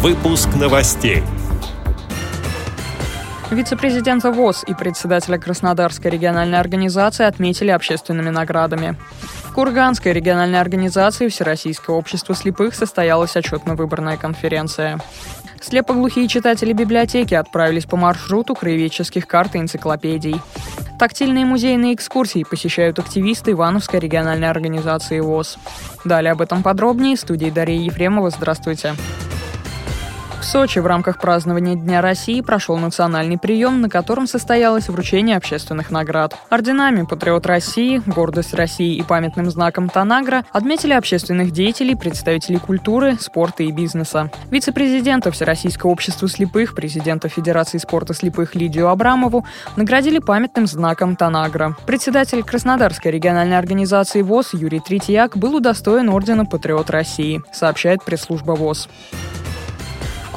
Выпуск новостей. Вице-президента ВОЗ и председателя Краснодарской региональной организации отметили общественными наградами. В Курганской региональной организации Всероссийского общества слепых состоялась отчетно-выборная конференция. Слепоглухие читатели библиотеки отправились по маршруту краеведческих карт и энциклопедий. Тактильные музейные экскурсии посещают активисты Ивановской региональной организации ВОЗ. Далее об этом подробнее в студии Дарья Ефремова. Здравствуйте. Здравствуйте. В Сочи в рамках празднования Дня России прошел национальный прием, на котором состоялось вручение общественных наград. Орденами «Патриот России», «Гордость России» и памятным знаком «Танагра» отметили общественных деятелей, представителей культуры, спорта и бизнеса. Вице-президента Всероссийского общества слепых, президента Федерации спорта слепых Лидию Абрамову наградили памятным знаком «Танагра». Председатель Краснодарской региональной организации ВОЗ Юрий Третьяк был удостоен ордена «Патриот России», сообщает пресс-служба ВОЗ.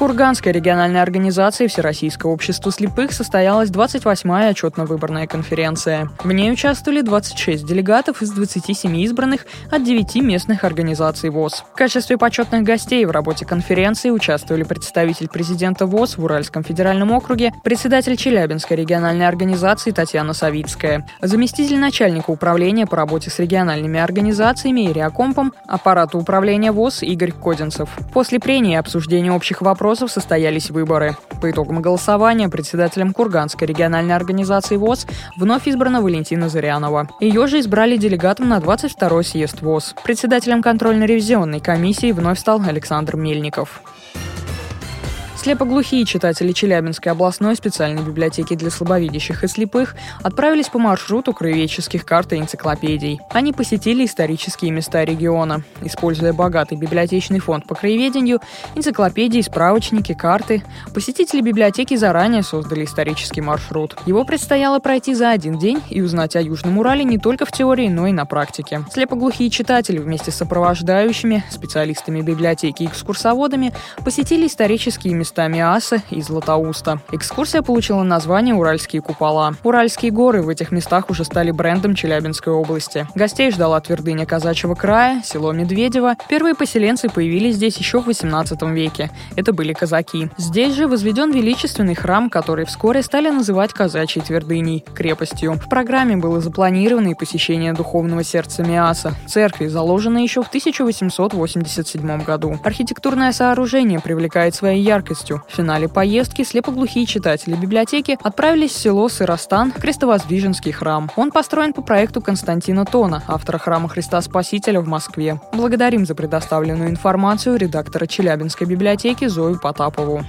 Курганской региональной организации Всероссийского общества слепых состоялась 28-я отчетно-выборная конференция. В ней участвовали 26 делегатов из 27 избранных от 9 местных организаций ВОЗ. В качестве почетных гостей в работе конференции участвовали представитель президента ВОЗ в Уральском федеральном округе, председатель Челябинской региональной организации Татьяна Савицкая, заместитель начальника управления по работе с региональными организациями и Реакомпом аппарата управления ВОЗ Игорь Кодинцев. После прения и обсуждения общих вопросов вопросов состоялись выборы. По итогам голосования председателем Курганской региональной организации ВОЗ вновь избрана Валентина Зырянова. Ее же избрали делегатом на 22-й съезд ВОЗ. Председателем контрольно-ревизионной комиссии вновь стал Александр Мельников. Слепоглухие читатели Челябинской областной специальной библиотеки для слабовидящих и слепых отправились по маршруту краеведческих карт и энциклопедий. Они посетили исторические места региона. Используя богатый библиотечный фонд по краеведению, энциклопедии, справочники, карты, посетители библиотеки заранее создали исторический маршрут. Его предстояло пройти за один день и узнать о Южном Урале не только в теории, но и на практике. Слепоглухие читатели вместе с сопровождающими, специалистами библиотеки и экскурсоводами посетили исторические места местами Аса и Златоуста. Экскурсия получила название «Уральские купола». Уральские горы в этих местах уже стали брендом Челябинской области. Гостей ждала твердыня Казачьего края, село Медведево. Первые поселенцы появились здесь еще в 18 веке. Это были казаки. Здесь же возведен величественный храм, который вскоре стали называть казачьей твердыней, крепостью. В программе было запланировано и посещение духовного сердца Миаса, церкви, заложенной еще в 1887 году. Архитектурное сооружение привлекает своей яркостью полностью. В финале поездки слепоглухие читатели библиотеки отправились в село Сыростан, Крестовоздвиженский храм. Он построен по проекту Константина Тона, автора храма Христа Спасителя в Москве. Благодарим за предоставленную информацию редактора Челябинской библиотеки Зою Потапову.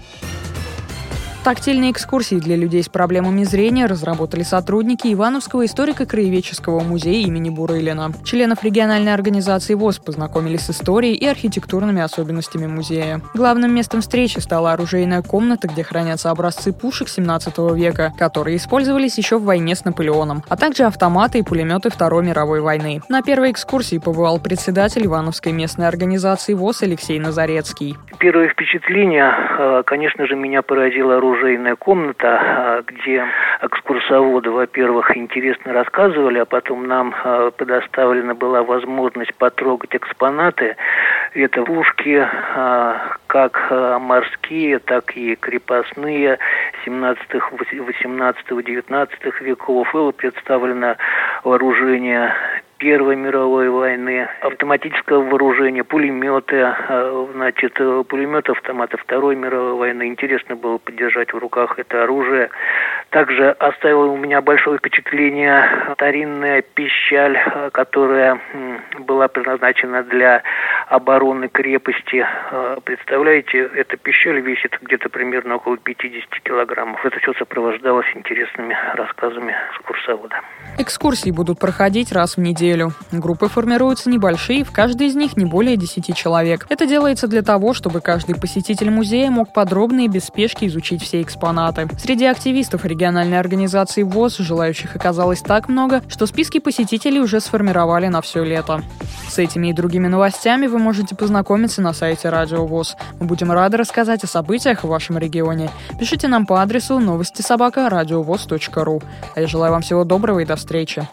Тактильные экскурсии для людей с проблемами зрения разработали сотрудники Ивановского историко-краеведческого музея имени Бурылина. Членов региональной организации ВОЗ познакомили с историей и архитектурными особенностями музея. Главным местом встречи стала оружейная комната, где хранятся образцы пушек 17 века, которые использовались еще в войне с Наполеоном, а также автоматы и пулеметы Второй мировой войны. На первой экскурсии побывал председатель Ивановской местной организации ВОЗ Алексей Назарецкий. Первое впечатление, э, конечно же, меня поразило оружие оружейная комната, а, где экскурсоводы, во-первых, интересно рассказывали, а потом нам а, предоставлена была возможность потрогать экспонаты. Это пушки, а, как морские, так и крепостные 17, 18, 19 веков. Было представлено вооружение Первой мировой войны, автоматического вооружения, пулеметы, а, значит, пулеметы, автоматы Второй мировой войны. Интересно было поддержать в руках это оружие. Также оставило у меня большое впечатление старинная пищаль, а, которая была предназначена для обороны крепости. А, представляете, эта пищаль весит где-то примерно около 50 килограммов. Это все сопровождалось интересными рассказами экскурсовода. Экскурсии будут проходить раз в неделю. Группы формируются небольшие, в каждой из них не более 10 человек. Это делается для того, чтобы каждый посетитель музея мог подробно и без спешки изучить все экспонаты. Среди активистов региональной организации ВОЗ желающих оказалось так много, что списки посетителей уже сформировали на все лето. С этими и другими новостями вы можете познакомиться на сайте Радио ВОЗ. Мы будем рады рассказать о событиях в вашем регионе. Пишите нам по адресу новости собака. А я желаю вам всего доброго и до встречи.